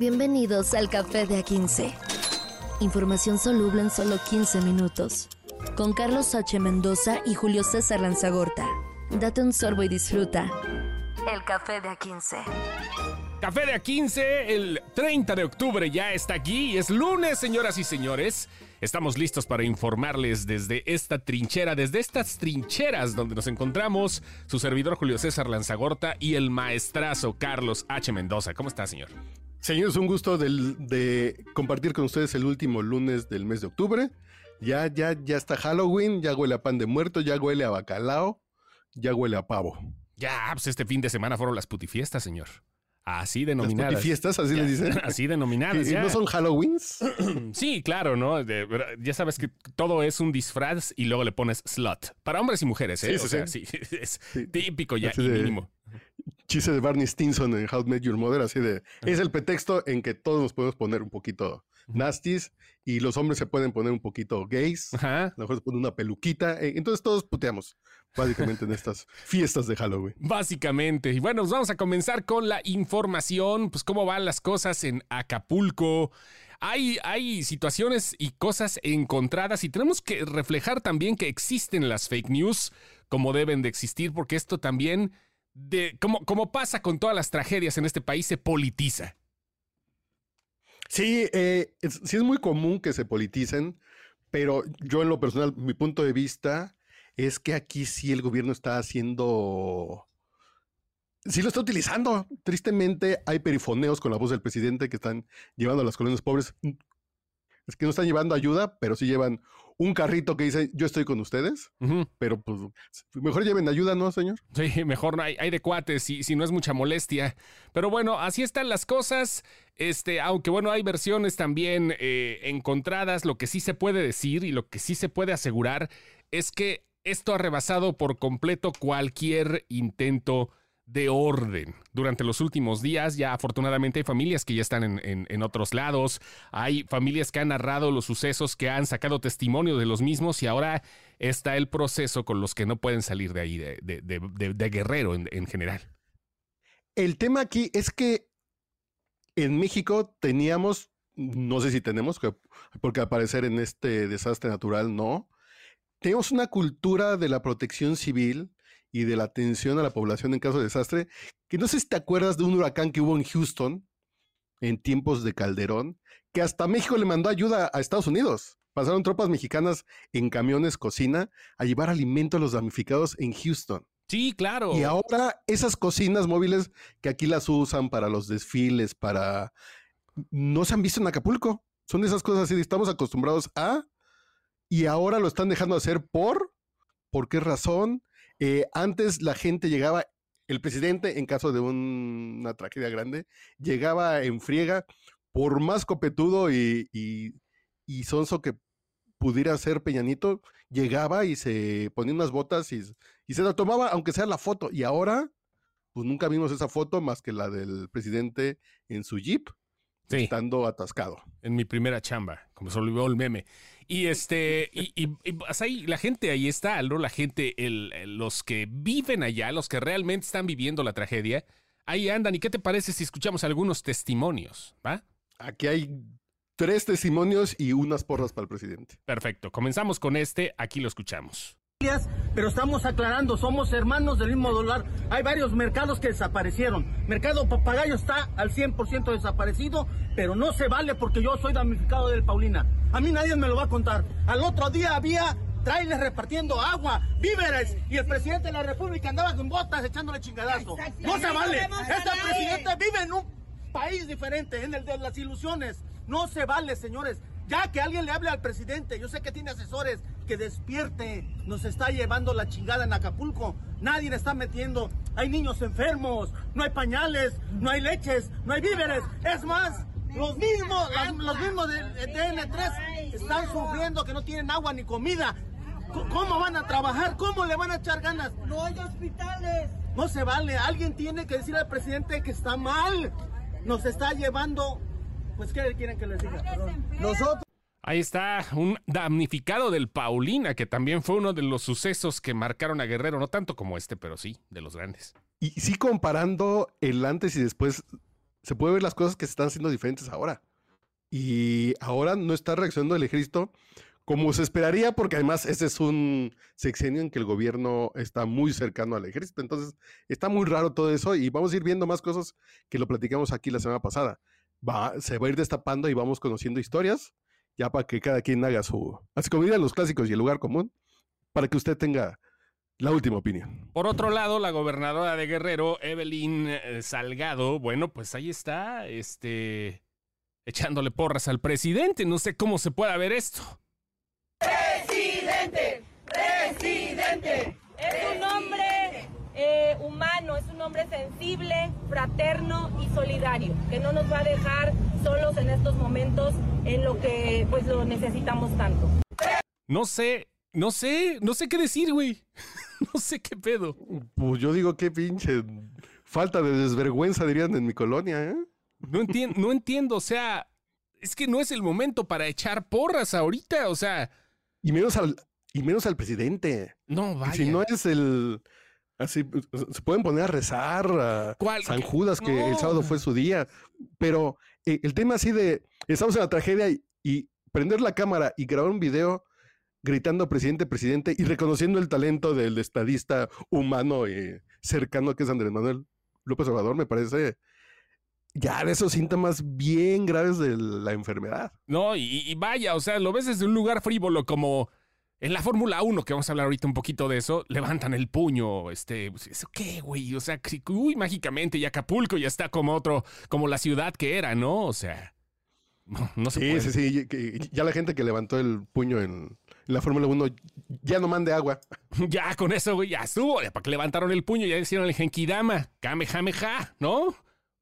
Bienvenidos al Café de A15. Información soluble en solo 15 minutos. Con Carlos H. Mendoza y Julio César Lanzagorta. Date un sorbo y disfruta. El Café de A15. Café de A15, el 30 de octubre ya está aquí es lunes, señoras y señores. Estamos listos para informarles desde esta trinchera, desde estas trincheras donde nos encontramos, su servidor Julio César Lanzagorta y el maestrazo Carlos H. Mendoza. ¿Cómo está, señor? Señores, un gusto de compartir con ustedes el último lunes del mes de octubre. Ya, ya, ya está Halloween, ya huele a pan de muerto, ya huele a bacalao, ya huele a pavo. Ya, pues este fin de semana fueron las putifiestas, señor. Así denominadas. ¿Las fiestas? Así les dicen. Así denominadas. ¿Y no son Halloweens? sí, claro, ¿no? ya sabes que todo es un disfraz y luego le pones slot. Para hombres y mujeres, ¿eh? Sí, o sea, sí, es típico ya y mínimo. Chiste de Barney Stinson en How to Met Your Mother, así de. Es el pretexto en que todos nos podemos poner un poquito nasties y los hombres se pueden poner un poquito gays. Ajá. A lo mejor se pone una peluquita. Eh, entonces todos puteamos, básicamente, en estas fiestas de Halloween. Básicamente. Y bueno, vamos a comenzar con la información. Pues cómo van las cosas en Acapulco. Hay, hay situaciones y cosas encontradas y tenemos que reflejar también que existen las fake news como deben de existir, porque esto también, de, como, como pasa con todas las tragedias en este país, se politiza. Sí, eh, sí es muy común que se politicen, pero yo en lo personal, mi punto de vista es que aquí sí el gobierno está haciendo... Sí lo está utilizando. Tristemente hay perifoneos con la voz del presidente que están llevando a las colonias pobres es que no están llevando ayuda, pero sí llevan un carrito que dice yo estoy con ustedes, pero pues mejor lleven ayuda, ¿no, señor? Sí, mejor no hay, hay de cuates, si, si no es mucha molestia. Pero bueno, así están las cosas. Este, aunque bueno, hay versiones también eh, encontradas, lo que sí se puede decir y lo que sí se puede asegurar es que esto ha rebasado por completo cualquier intento de orden. Durante los últimos días ya afortunadamente hay familias que ya están en, otros lados, hay familias que han narrado los sucesos, que han sacado testimonio de los mismos y ahora está el proceso con los que no pueden salir de ahí, de, guerrero en, en general. El tema aquí es que en México teníamos, no sé si tenemos, porque al parecer en este desastre natural no, tenemos una cultura de la protección civil y de la atención a la población en caso de desastre, que no sé si te acuerdas de un huracán que hubo en Houston en tiempos de Calderón, que hasta México le mandó ayuda a Estados Unidos. Pasaron tropas mexicanas en camiones cocina a llevar alimento a los damnificados en Houston. Sí, claro. Y ahora esas cocinas móviles que aquí las usan para los desfiles, para... No se han visto en Acapulco. Son esas cosas así, estamos acostumbrados a... Y ahora lo están dejando hacer por... ¿Por qué razón? Eh, antes la gente llegaba, el presidente, en caso de una tragedia grande, llegaba en friega, por más copetudo y, y, sonso que pudiera ser Peñanito, llegaba y se ponía unas botas y, y se la tomaba, aunque sea la foto. Y ahora, pues nunca vimos esa foto más que la del presidente en su jeep estando atascado. En mi primera chamba, como se olvidó el meme. Y este, y, y, pues ahí, la gente ahí está, ¿no? La gente, el, los que viven allá, los que realmente están viviendo la tragedia, ahí andan. ¿Y qué te parece si escuchamos algunos testimonios? ¿Va? Aquí hay tres testimonios y unas porras para el presidente. Perfecto. Comenzamos con este, aquí lo escuchamos pero estamos aclarando, somos hermanos del mismo dólar. Hay varios mercados que desaparecieron. Mercado Papagayo está al 100% desaparecido, pero no se vale porque yo soy damnificado del Paulina. A mí nadie me lo va a contar. Al otro día había trailers repartiendo agua, víveres, y el presidente de la República andaba con botas echándole chingadazo. No se vale. Este presidente vive en un país diferente, en el de las ilusiones. No se vale, señores. Ya que alguien le hable al presidente, yo sé que tiene asesores, que despierte. Nos está llevando la chingada en Acapulco. Nadie le está metiendo. Hay niños enfermos, no hay pañales, no hay leches, no hay víveres. Es más, los mismos, los mismos de, DN3 están sufriendo que no tienen agua ni comida. ¿Cómo van a trabajar? ¿Cómo le van a echar ganas? No hay hospitales. No se vale. Alguien tiene que decir al presidente que está mal. Nos está llevando pues, ¿qué quieren que les diga? Nosotros. Ahí está, un damnificado del Paulina, que también fue uno de los sucesos que marcaron a Guerrero, no tanto como este, pero sí, de los grandes. Y sí comparando el antes y después se puede ver las cosas que se están haciendo diferentes ahora. Y ahora no está reaccionando el ejército como se esperaría, porque además ese es un sexenio en que el gobierno está muy cercano al ejército. Entonces, está muy raro todo eso y vamos a ir viendo más cosas que lo platicamos aquí la semana pasada. Va, se va a ir destapando y vamos conociendo historias, ya para que cada quien haga su, así como dirían los clásicos y el lugar común, para que usted tenga la última opinión. Por otro lado, la gobernadora de Guerrero, Evelyn eh, Salgado, bueno, pues ahí está, este, echándole porras al presidente. No sé cómo se pueda ver esto. Presidente, presidente. Es un hombre eh, humano, es un hombre sensible, fraterno y solidario, que no nos va a dejar solos en estos momentos en lo que pues lo necesitamos tanto. No sé, no sé, no sé qué decir, güey. No sé qué pedo. Pues yo digo qué pinche falta de desvergüenza dirían en mi colonia, ¿eh? No entiendo, no entiendo, o sea, es que no es el momento para echar porras ahorita, o sea, Y menos al, y menos al presidente. no vaya. Si no es el. Así, se pueden poner a rezar a ¿Cuál? San Judas, que el sábado fue su día. Pero eh, el tema así de. Estamos en la tragedia y, y prender la cámara y grabar un video gritando presidente, presidente y reconociendo el talento del estadista humano y cercano que es Andrés Manuel López Obrador, me parece. Ya de esos síntomas bien graves de la enfermedad. No, y, y vaya, o sea, lo ves desde un lugar frívolo como en la Fórmula 1, que vamos a hablar ahorita un poquito de eso, levantan el puño, este, pues, ¿eso qué, güey? O sea, uy, mágicamente, y Acapulco ya está como otro, como la ciudad que era, ¿no? O sea, no, no se Sí, puede. sí, sí. que Ya la gente que levantó el puño en la Fórmula 1 ya no mande agua. Ya con eso, güey, ya estuvo. Ya para que levantaron el puño, ya hicieron el Genkidama, Kamehameha, ¿no?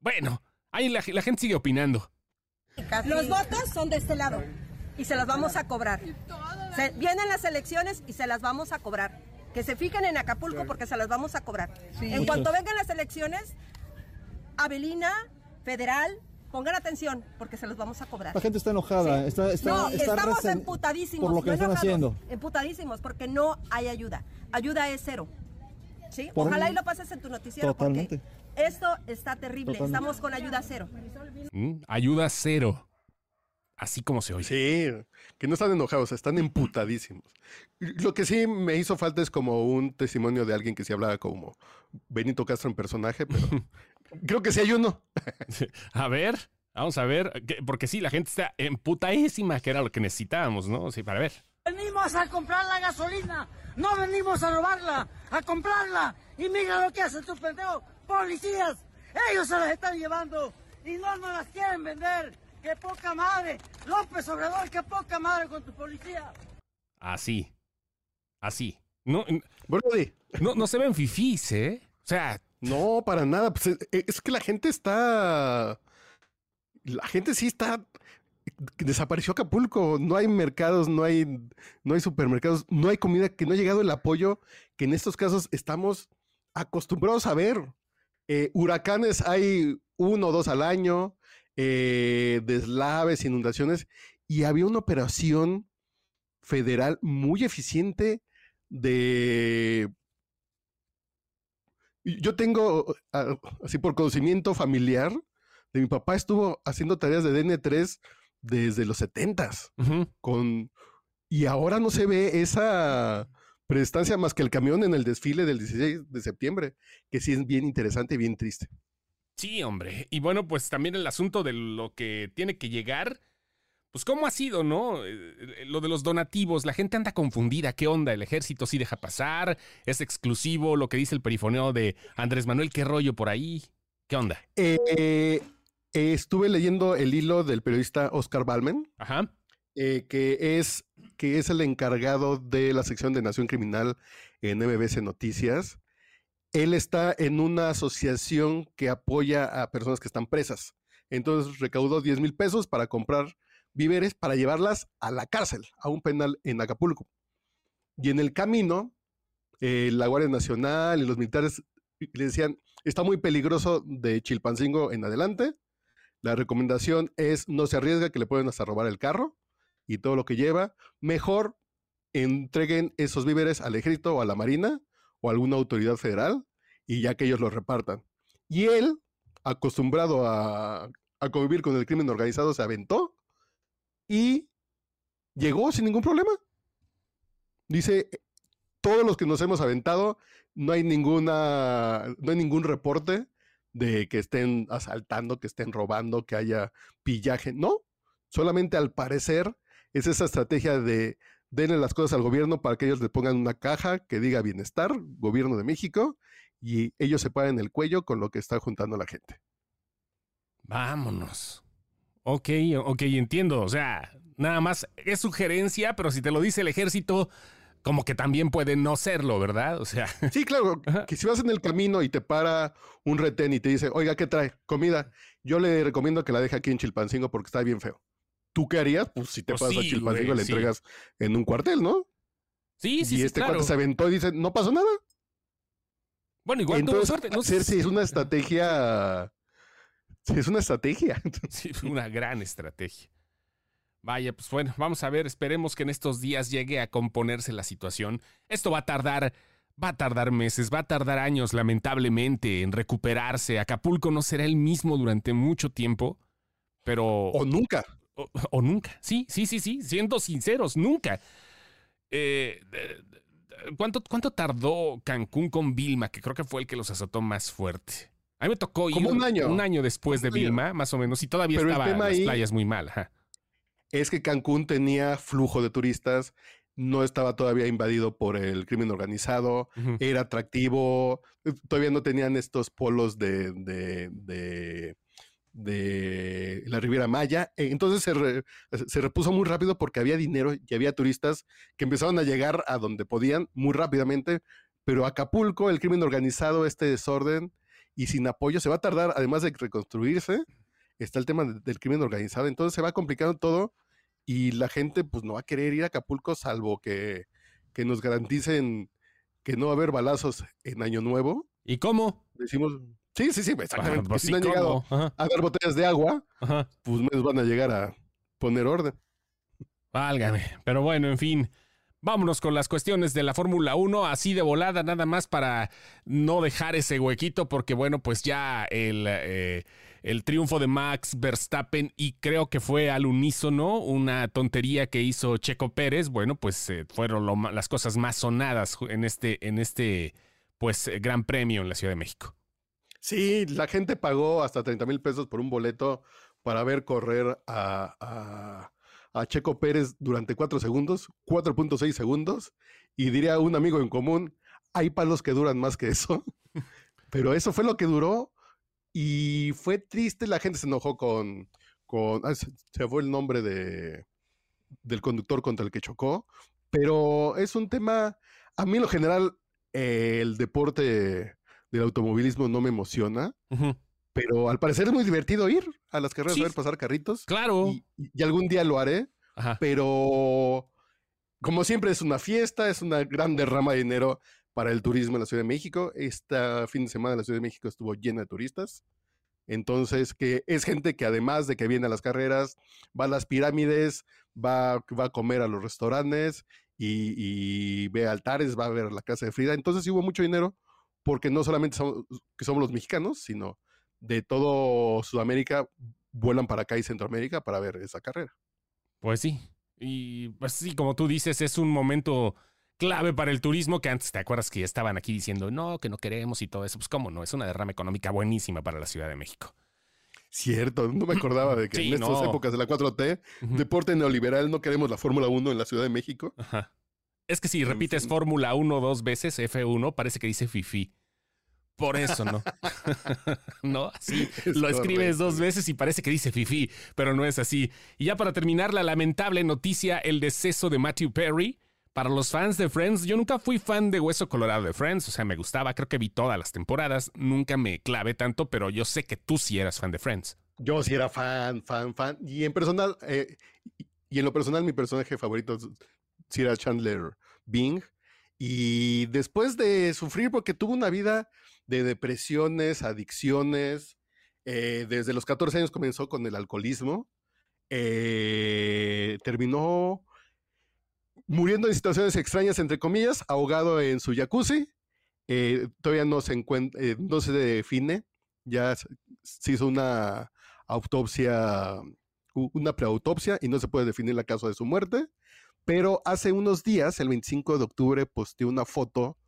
Bueno, ahí la, la gente sigue opinando. Los votos son de este lado y se las vamos a cobrar. Se- vienen las elecciones y se las vamos a cobrar. Que se fijen en Acapulco porque se las vamos a cobrar. En cuanto vengan las elecciones, Avelina, Federal, pongan atención porque se los vamos a cobrar. La gente está enojada, está, está, no, está estamos emputadísimos. por lo que no están enojados, haciendo. Emputadísimos porque no hay ayuda. Ayuda es cero. ¿Sí? Por- Ojalá y lo pases en tu noticiero Totalmente. porque esto está terrible. Totalmente. Estamos con ayuda cero. ¿Mm? Ayuda cero. Así como se oye. Sí, que no están enojados, están emputadísimos. Lo que sí me hizo falta es como un testimonio de alguien que sí hablaba como Benito Castro en personaje, pero creo que sí hay uno. A ver, vamos a ver, que- porque sí, la gente está emputadísima, que era lo que necesitábamos, ¿no? Sí, para ver. Venimos a comprar la gasolina, no venimos a robarla, a comprarla. Y mira lo que hacen tus pendejos, policías. Ellos se las están llevando y no nos las quieren vender. ¡Qué poca madre! López Obrador, qué poca madre con tu policía. Así. Así. No, Brody, no, no se ven fifís, ¿eh? O sea, no, para nada. pues, eh, es que la gente está. La gente sí está. Desapareció Acapulco. No hay mercados, no hay, no hay supermercados, no hay comida, que no ha llegado el apoyo que en estos casos estamos acostumbrados a ver. Eh, huracanes hay uno o dos al año, eh, deslaves, inundaciones, y había una operación federal muy eficiente de... Yo tengo, así por conocimiento familiar, de mi papá estuvo haciendo tareas de DN3 desde los 70s, ujú. con... Y ahora no se ve esa prestancia más que el camión en el desfile del 16 de septiembre, que sí es bien interesante y bien triste. sí, hombre. Y bueno, pues también el asunto de lo que tiene que llegar. Pues cómo ha sido, ¿no? Eh, Lo de los donativos, la gente anda confundida. ¿Qué onda? ¿El ejército sí deja pasar? ¿Es exclusivo lo que dice el perifoneo de Andrés Manuel? ¿Qué rollo por ahí? ¿Qué onda? Eh, eh, estuve leyendo el hilo del periodista Oscar Balmen, Ajá. eh, que, es, que es el encargado de la sección de Nación Criminal en MBC Noticias. Él está en una asociación que apoya a personas que están presas. Entonces recaudó 10 mil pesos para comprar víveres para llevarlas a la cárcel, a un penal en Acapulco. Y en el camino, eh, la Guardia Nacional y los militares le decían, está muy peligroso de Chilpancingo en adelante. La recomendación es no se arriesga que le pueden hasta robar el carro y todo lo que lleva. Mejor entreguen esos víveres al ejército o a la marina o a alguna autoridad federal y ya que ellos los repartan. Y él acostumbrado a, a convivir con el crimen organizado, se aventó y llegó sin ningún problema. Dice, todos los que nos hemos aventado, no hay ninguna, no hay ningún reporte de que estén asaltando, que estén robando, que haya pillaje. No, solamente al parecer es esa estrategia de denle las cosas al gobierno para que ellos le pongan una caja que diga bienestar, gobierno de México, y ellos se paren el cuello con lo que está juntando la gente. Vámonos. Ok, ok, entiendo. O sea, nada más es sugerencia, pero si te lo dice el ejército, como que también puede no serlo, ¿verdad? O sea. Sí, claro, que si vas en el camino y te para un retén y te dice, oiga, ¿qué trae? Comida. Yo le recomiendo que la deje aquí en Chilpancingo porque está bien feo. ¿Tú qué harías? Pues si te Pues pasas sí, a Chilpancingo güey, le sí. entregas en un cuartel, ¿no? Sí, sí, y sí, este claro. cuate se aventó y dice, no pasó nada. Bueno, igual tuvo Entonces, suerte. No sé es una estrategia. Es una estrategia. Sí, una gran estrategia. Vaya, pues bueno, vamos a ver, esperemos que en estos días llegue a componerse la situación. Esto va a tardar, va a tardar meses, va a tardar años, lamentablemente, en recuperarse. Acapulco no será el mismo durante mucho tiempo, pero... O nunca. o, o nunca. Sí, sí, sí, sí, siendo sinceros, nunca. Eh, ¿cuánto, ¿Cuánto tardó Cancún con Vilma? Que creo que fue el que los azotó más fuerte. A mí me tocó ir Como un año. un año después de. Vilma, más o menos, y todavía Pero el estaba tema las ahí- playas muy mal. ajá. Es que Cancún tenía flujo de turistas, no estaba todavía invadido por el crimen organizado, era atractivo, eh, todavía no tenían estos polos de, de, de, de la Riviera Maya. eh, Entonces se, re- se repuso muy rápido porque había dinero y había turistas que empezaron a llegar a donde podían muy rápidamente, pero Acapulco, el crimen organizado, este desorden y sin apoyo, se va a tardar, además de reconstruirse, está el tema de- del crimen organizado, entonces se va complicando todo y la gente pues no va a querer ir a Acapulco salvo que, que nos garanticen que no va a haber balazos en Año Nuevo. ¿Y cómo? Decimos, sí, sí, sí, exactamente. Ah, pues si no han ¿cómo? llegado Ajá, a dar botellas de agua, ajá. pues menos van a llegar a poner orden. Válgame. Pero bueno, en fin. Vámonos con las cuestiones de la Fórmula 1, así de volada, nada más para no dejar ese huequito, porque bueno, pues ya el, eh, el triunfo de Max Verstappen y creo que fue al unísono una tontería que hizo Checo Pérez, bueno, pues eh, fueron las cosas más sonadas en este, en este pues eh, gran premio en la Ciudad de México. Sí, la gente pagó hasta 30 mil pesos por un boleto para ver correr a- a Checo Pérez durante 4 segundos, 4.6 segundos, y diría un amigo en común, hay palos que duran más que eso, pero eso fue lo que duró y fue triste, la gente se enojó con, con ah, se, fue el nombre de, del conductor contra el que chocó, pero es un tema, a mí en lo general, eh, el deporte del automovilismo no me emociona. Pero al parecer es muy divertido ir a las carreras Sí. a ver pasar carritos. Claro. Y, y algún día lo haré, Ajá. pero como siempre es una fiesta, es una gran derrama de dinero para el turismo en la Ciudad de México. Este fin de semana la Ciudad de México estuvo llena de turistas. Entonces, que es gente que además de que viene a las carreras, va a las pirámides, va, va a comer a los restaurantes y, y ve altares, va a ver la casa de Frida. Entonces sí hubo mucho dinero porque no solamente somos, que somos los mexicanos, sino de todo Sudamérica vuelan para acá y Centroamérica para ver esa carrera. Pues sí. Y pues sí, como tú dices, es un momento clave para el turismo que antes te acuerdas que estaban aquí diciendo no, que no queremos y todo eso. Pues cómo no, es una derrama económica buenísima para la Ciudad de México. Cierto, no me acordaba de que Sí, en estas no. épocas de la 4T, Ujú. deporte neoliberal, no queremos la Fórmula 1 en la Ciudad de México. Ajá. Es que si repites fin. Fórmula 1 dos veces, F1, parece que dice Fifi. Por eso, ¿no? no, así Es lo escribes dos veces y parece que dice Fifi, pero no es así. Y ya para terminar, la lamentable noticia, el deceso de Matthew Perry. Para los fans de Friends, yo nunca fui fan de Hueso Colorado de Friends, o sea, me gustaba, creo que vi todas las temporadas, nunca me clavé tanto, pero yo sé que tú sí eras fan de Friends. Yo sí era fan, fan, fan. Y en personal, eh, y- en lo personal, mi personaje favorito es- sí era Chandler Bing. Y después de sufrir, porque tuvo una vida de depresiones, adicciones, eh, desde los 14 años comenzó con el alcoholismo, eh, terminó muriendo en situaciones extrañas, entre comillas, ahogado en su jacuzzi. eh, todavía no se, eh, no se define ya se hizo una autopsia, una preautopsia y no se puede definir la causa de su muerte. Pero hace unos días, el 25 de octubre, posteó una foto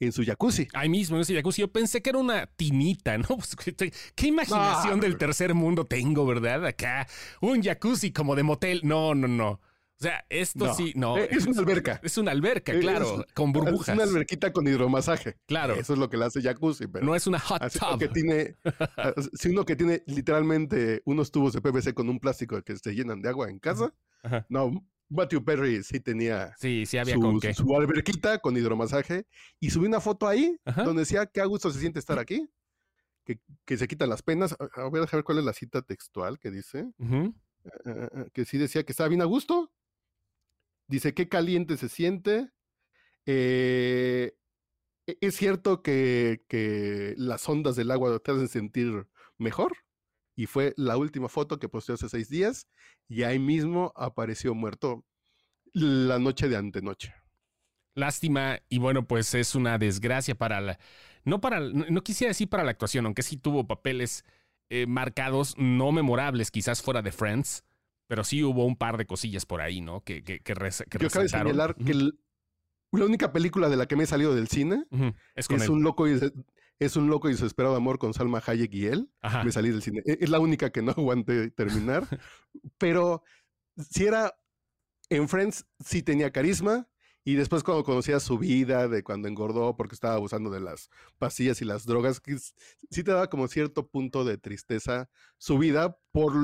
en su jacuzzi. Ahí mismo, en ese jacuzzi. Yo pensé que era una tinita, ¿no? Pues, ¿Qué imaginación del tercer mundo tengo, verdad? Acá, un jacuzzi como de motel. No, no, no. O sea, esto sí, no. Eh, es una alberca. Es una alberca, claro, con burbujas. Es una alberquita con hidromasaje. Claro. Eso es lo que le hace jacuzzi. Pero no es una hot tub. Que tiene, si uno que tiene literalmente unos tubos de PVC con un plástico que se llenan de agua en casa, no, Matthew Perry sí tenía sí, sí había su, con qué. su alberquita con hidromasaje y subí una foto ahí donde decía que a gusto se siente estar aquí, que, que se quitan las penas. A ver, a ver cuál es la cita textual que dice. Ah, ah, ah, que sí decía que estaba bien a gusto. Dice, qué caliente se siente. Eh, e, es cierto que, las ondas del agua te hacen sentir mejor y fue la última foto que posteó hace seis días y ahí mismo apareció muerto la noche de antenoche. Lástima y bueno, pues es una desgracia para la... No para... No quisiera decir para la actuación, aunque sí tuvo papeles eh, marcados, no memorables, quizás fuera de Friends, pero sí hubo un par de cosillas por ahí, ¿no? Que, que, que, Yo cabe señalar que la única película de la que me he salido del cine es, es un loco y es un loco y desesperado amor con Salma Hayek y él. Me salí del cine. E-, es la única que no aguanté terminar. pero si era en Friends, sí tenía carisma. Y después cuando conocía su vida, de cuando engordó porque estaba abusando de las pastillas y las drogas, sí te daba como cierto punto de tristeza su vida por,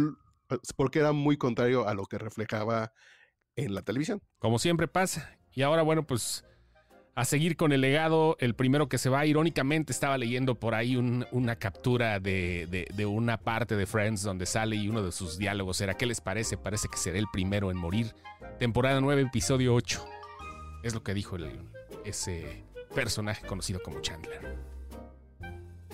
porque era muy contrario a lo que reflejaba en la televisión. Como siempre pasa. Y ahora, bueno, pues a seguir con el legado. El primero que se va, irónicamente, estaba leyendo por ahí una captura de, una parte de Friends donde sale y uno de sus diálogos era, ¿qué les parece? Parece que será el primero en morir. Temporada 9, episodio 8. Es lo que dijo ese personaje conocido como Chandler.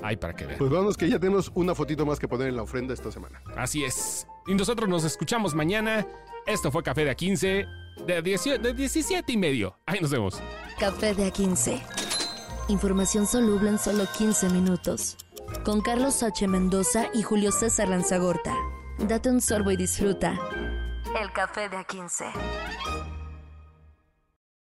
Ay, para que vean. Pues vamos que ya tenemos una fotito más que poner en la ofrenda esta semana. Así es. Y nosotros nos escuchamos mañana. Esto fue Café de A15 de, 17 y medio. Ahí nos vemos. Café de A15. Información soluble en solo 15 minutos. Con Carlos H. Mendoza y Julio César Lanzagorta. Date un sorbo y disfruta. El café de A15.